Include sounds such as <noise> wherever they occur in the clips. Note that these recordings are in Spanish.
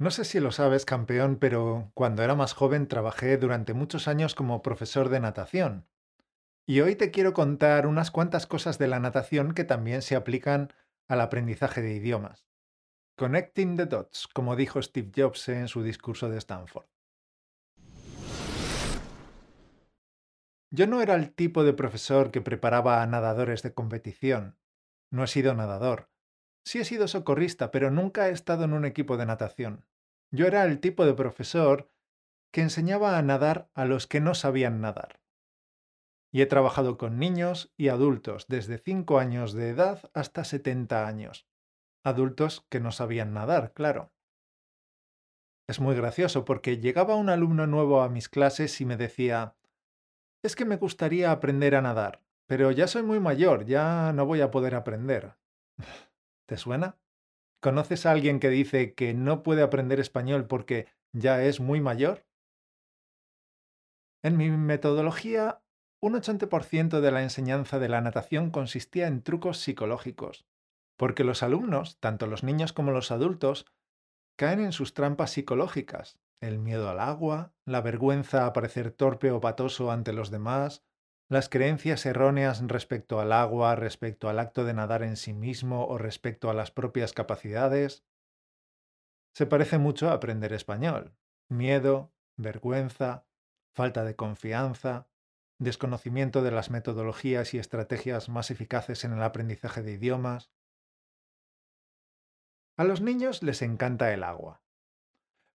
No sé si lo sabes, campeón, pero cuando era más joven trabajé durante muchos años como profesor de natación. Y hoy te quiero contar unas cuantas cosas de la natación que también se aplican al aprendizaje de idiomas. Connecting the dots, como dijo Steve Jobs en su discurso de Stanford. Yo no era el tipo de profesor que preparaba a nadadores de competición. No he sido nadador. Sí he sido socorrista, pero nunca he estado en un equipo de natación. Yo era el tipo de profesor que enseñaba a nadar a los que no sabían nadar. Y he trabajado con niños y adultos desde 5 años de edad hasta 70 años. Adultos que no sabían nadar, claro. Es muy gracioso porque llegaba un alumno nuevo a mis clases y me decía, es que me gustaría aprender a nadar, pero ya soy muy mayor, ya no voy a poder aprender. <laughs> ¿Te suena? ¿Conoces a alguien que dice que no puede aprender español porque ya es muy mayor? En mi metodología, un 80% de la enseñanza de la natación consistía en trucos psicológicos, porque los alumnos, tanto los niños como los adultos, caen en sus trampas psicológicas, el miedo al agua, la vergüenza a parecer torpe o patoso ante los demás, las creencias erróneas respecto al agua, respecto al acto de nadar en sí mismo o respecto a las propias capacidades. Se parece mucho a aprender español. Miedo, vergüenza, falta de confianza, desconocimiento de las metodologías y estrategias más eficaces en el aprendizaje de idiomas. A los niños les encanta el agua.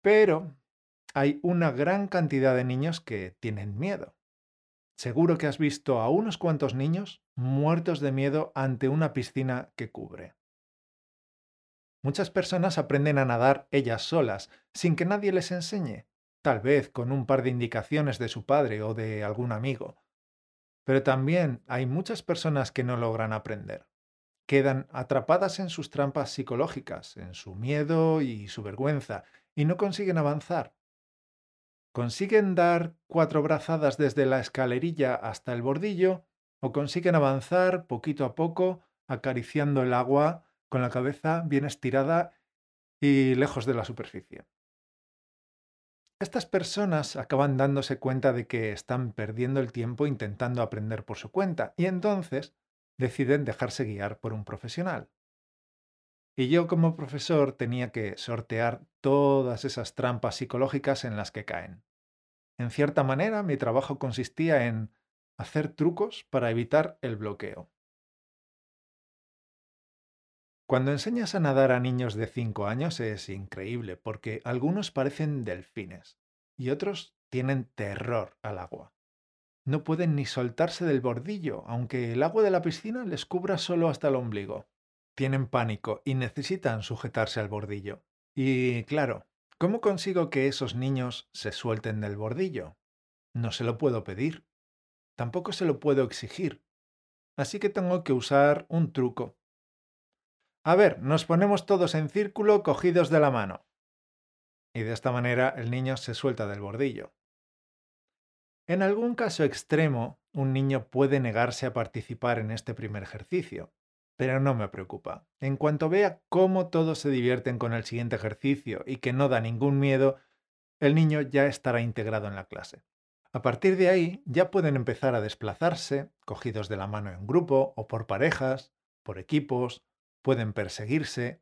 Pero hay una gran cantidad de niños que tienen miedo. Seguro que has visto a unos cuantos niños muertos de miedo ante una piscina que cubre. Muchas personas aprenden a nadar ellas solas, sin que nadie les enseñe, tal vez con un par de indicaciones de su padre o de algún amigo. Pero también hay muchas personas que no logran aprender. Quedan atrapadas en sus trampas psicológicas, en su miedo y su vergüenza, y no consiguen avanzar. ¿Consiguen dar cuatro brazadas desde la escalerilla hasta el bordillo o consiguen avanzar poquito a poco acariciando el agua con la cabeza bien estirada y lejos de la superficie? Estas personas acaban dándose cuenta de que están perdiendo el tiempo intentando aprender por su cuenta y entonces deciden dejarse guiar por un profesional. Y yo como profesor tenía que sortear todas esas trampas psicológicas en las que caen. En cierta manera, mi trabajo consistía en hacer trucos para evitar el bloqueo. Cuando enseñas a nadar a niños de 5 años es increíble porque algunos parecen delfines y otros tienen terror al agua. No pueden ni soltarse del bordillo, aunque el agua de la piscina les cubra solo hasta el ombligo tienen pánico y necesitan sujetarse al bordillo. Y claro, ¿cómo consigo que esos niños se suelten del bordillo? No se lo puedo pedir. Tampoco se lo puedo exigir. Así que tengo que usar un truco. A ver, nos ponemos todos en círculo cogidos de la mano. Y de esta manera el niño se suelta del bordillo. En algún caso extremo, un niño puede negarse a participar en este primer ejercicio, pero no me preocupa. En cuanto vea cómo todos se divierten con el siguiente ejercicio y que no da ningún miedo, el niño ya estará integrado en la clase. A partir de ahí ya pueden empezar a desplazarse, cogidos de la mano en grupo o por parejas, por equipos, pueden perseguirse,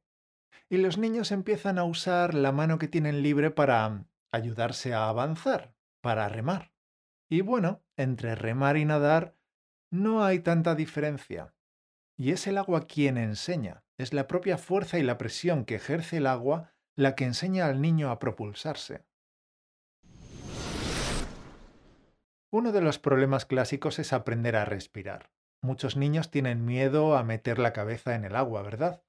y los niños empiezan a usar la mano que tienen libre para ayudarse a avanzar, para remar. Y bueno, entre remar y nadar no hay tanta diferencia. Y es el agua quien enseña, es la propia fuerza y la presión que ejerce el agua la que enseña al niño a propulsarse. Uno de los problemas clásicos es aprender a respirar. Muchos niños tienen miedo a meter la cabeza en el agua, ¿verdad?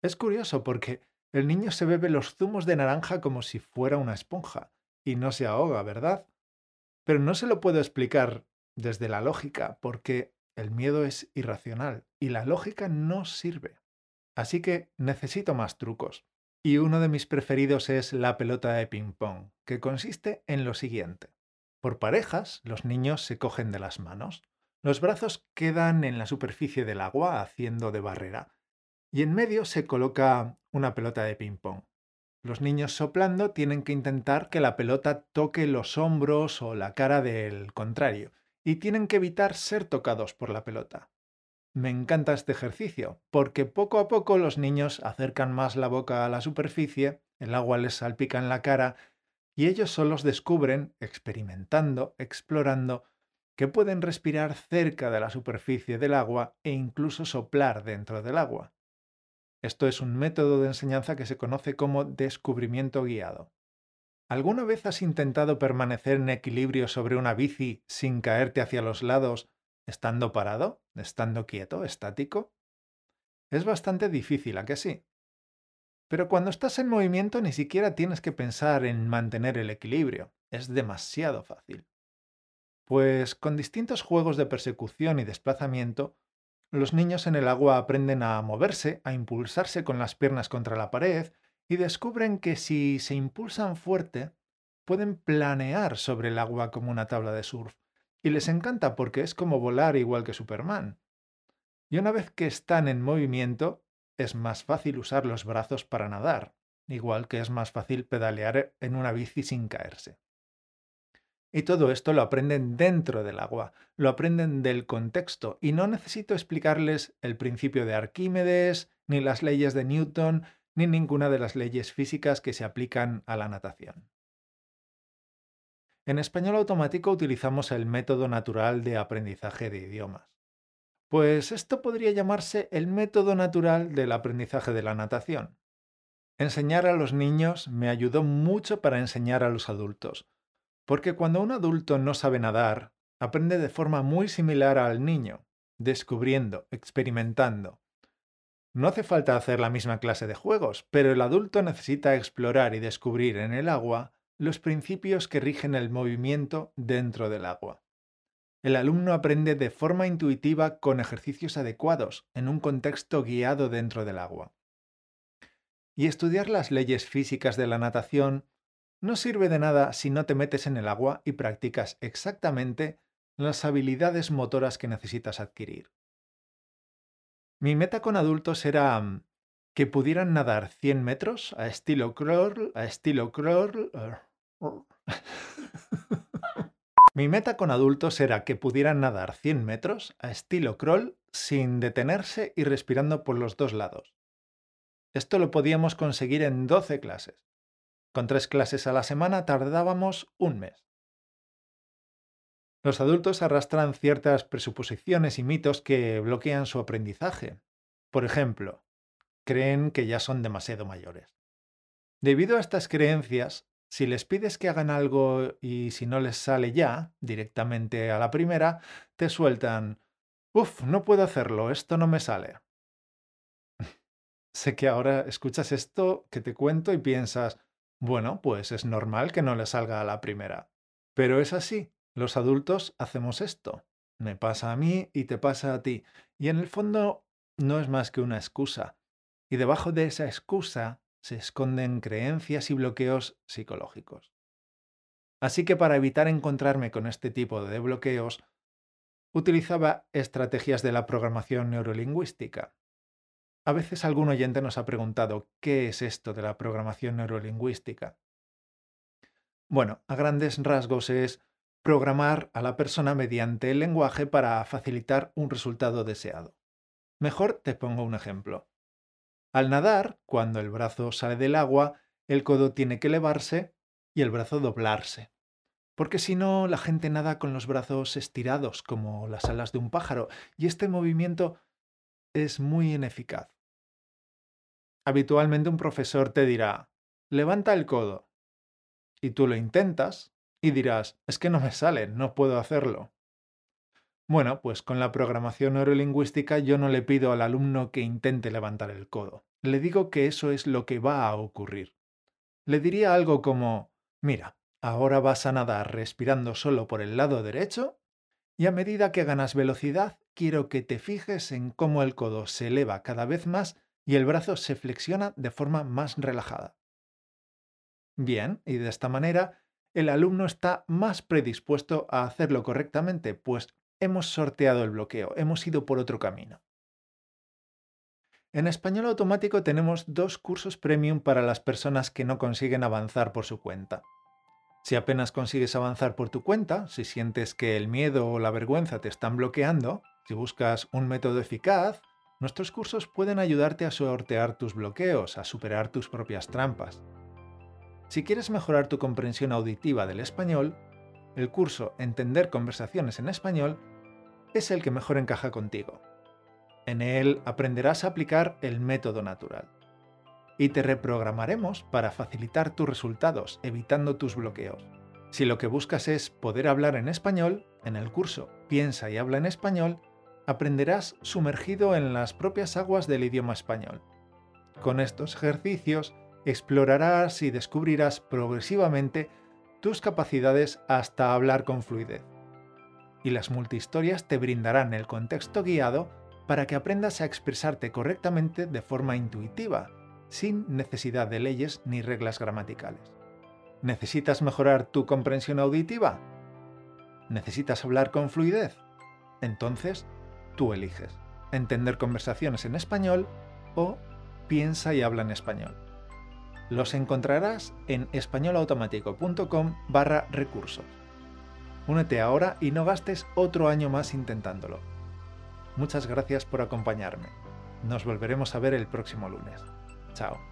Es curioso porque el niño se bebe los zumos de naranja como si fuera una esponja y no se ahoga, ¿verdad? Pero no se lo puedo explicar desde la lógica porque el miedo es irracional y la lógica no sirve. Así que necesito más trucos. Y uno de mis preferidos es la pelota de ping-pong, que consiste en lo siguiente. Por parejas, los niños se cogen de las manos, los brazos quedan en la superficie del agua haciendo de barrera, y en medio se coloca una pelota de ping-pong. Los niños soplando tienen que intentar que la pelota toque los hombros o la cara del contrario y tienen que evitar ser tocados por la pelota. Me encanta este ejercicio porque poco a poco los niños acercan más la boca a la superficie, el agua les salpica en la cara y ellos solos descubren, experimentando, explorando, que pueden respirar cerca de la superficie del agua e incluso soplar dentro del agua. Esto es un método de enseñanza que se conoce como descubrimiento guiado. ¿Alguna vez has intentado permanecer en equilibrio sobre una bici sin caerte hacia los lados, estando parado, estando quieto, estático? Es bastante difícil, ¿a que sí? Pero cuando estás en movimiento ni siquiera tienes que pensar en mantener el equilibrio. Es demasiado fácil. Pues con distintos juegos de persecución y desplazamiento, los niños en el agua aprenden a moverse, a impulsarse con las piernas contra la pared y descubren que si se impulsan fuerte, pueden planear sobre el agua como una tabla de surf. Y les encanta porque es como volar igual que Superman. Y una vez que están en movimiento, es más fácil usar los brazos para nadar, igual que es más fácil pedalear en una bici sin caerse. Y todo esto lo aprenden dentro del agua, lo aprenden del contexto, y no necesito explicarles el principio de Arquímedes, ni las leyes de Newton, ni ninguna de las leyes físicas que se aplican a la natación. En español automático utilizamos el método natural de aprendizaje de idiomas. Pues esto podría llamarse el método natural del aprendizaje de la natación. Enseñar a los niños me ayudó mucho para enseñar a los adultos, porque cuando un adulto no sabe nadar, aprende de forma muy similar al niño, descubriendo, experimentando. No hace falta hacer la misma clase de juegos, pero el adulto necesita explorar y descubrir en el agua los principios que rigen el movimiento dentro del agua. El alumno aprende de forma intuitiva con ejercicios adecuados, en un contexto guiado dentro del agua. Y estudiar las leyes físicas de la natación no sirve de nada si no te metes en el agua y practicas exactamente las habilidades motoras que necesitas adquirir. Mi meta con adultos era mm, que pudieran nadar 100 metros a estilo crawl, a estilo crawl. <laughs> Mi meta con adultos era que pudieran nadar 100 metros a estilo crawl sin detenerse y respirando por los dos lados. Esto lo podíamos conseguir en 12 clases. Con tres clases a la semana tardábamos un mes. Los adultos arrastran ciertas presuposiciones y mitos que bloquean su aprendizaje. Por ejemplo, creen que ya son demasiado mayores. Debido a estas creencias, si les pides que hagan algo y si no les sale ya, directamente a la primera, te sueltan, Uf, no puedo hacerlo, esto no me sale. <laughs> sé que ahora escuchas esto que te cuento y piensas, bueno, pues es normal que no le salga a la primera. Pero es así, los adultos hacemos esto. Me pasa a mí y te pasa a ti. Y en el fondo no es más que una excusa. Y debajo de esa excusa se esconden creencias y bloqueos psicológicos. Así que para evitar encontrarme con este tipo de bloqueos, utilizaba estrategias de la programación neurolingüística. A veces algún oyente nos ha preguntado ¿qué es esto de la programación neurolingüística? Bueno, a grandes rasgos es programar a la persona mediante el lenguaje para facilitar un resultado deseado. Mejor te pongo un ejemplo. Al nadar, cuando el brazo sale del agua, el codo tiene que elevarse y el brazo doblarse. Porque si no, la gente nada con los brazos estirados, como las alas de un pájaro, y este movimiento es muy ineficaz. Habitualmente un profesor te dirá, levanta el codo. Y tú lo intentas y dirás, es que no me sale, no puedo hacerlo. Bueno, pues con la programación neurolingüística yo no le pido al alumno que intente levantar el codo. Le digo que eso es lo que va a ocurrir. Le diría algo como, mira, ahora vas a nadar respirando solo por el lado derecho y a medida que ganas velocidad quiero que te fijes en cómo el codo se eleva cada vez más y el brazo se flexiona de forma más relajada. Bien, y de esta manera el alumno está más predispuesto a hacerlo correctamente, pues hemos sorteado el bloqueo, hemos ido por otro camino. En español automático tenemos dos cursos premium para las personas que no consiguen avanzar por su cuenta. Si apenas consigues avanzar por tu cuenta, si sientes que el miedo o la vergüenza te están bloqueando, si buscas un método eficaz, nuestros cursos pueden ayudarte a sortear tus bloqueos, a superar tus propias trampas. Si quieres mejorar tu comprensión auditiva del español, el curso Entender conversaciones en español es el que mejor encaja contigo. En él aprenderás a aplicar el método natural y te reprogramaremos para facilitar tus resultados, evitando tus bloqueos. Si lo que buscas es poder hablar en español, en el curso Piensa y habla en español, aprenderás sumergido en las propias aguas del idioma español. Con estos ejercicios explorarás y descubrirás progresivamente tus capacidades hasta hablar con fluidez. Y las multihistorias te brindarán el contexto guiado para que aprendas a expresarte correctamente de forma intuitiva, sin necesidad de leyes ni reglas gramaticales. ¿Necesitas mejorar tu comprensión auditiva? ¿Necesitas hablar con fluidez? Entonces, tú eliges. Entender conversaciones en español o piensa y habla en español. Los encontrarás en españolautomático.com barra recursos. Únete ahora y no gastes otro año más intentándolo. Muchas gracias por acompañarme. Nos volveremos a ver el próximo lunes. Chao.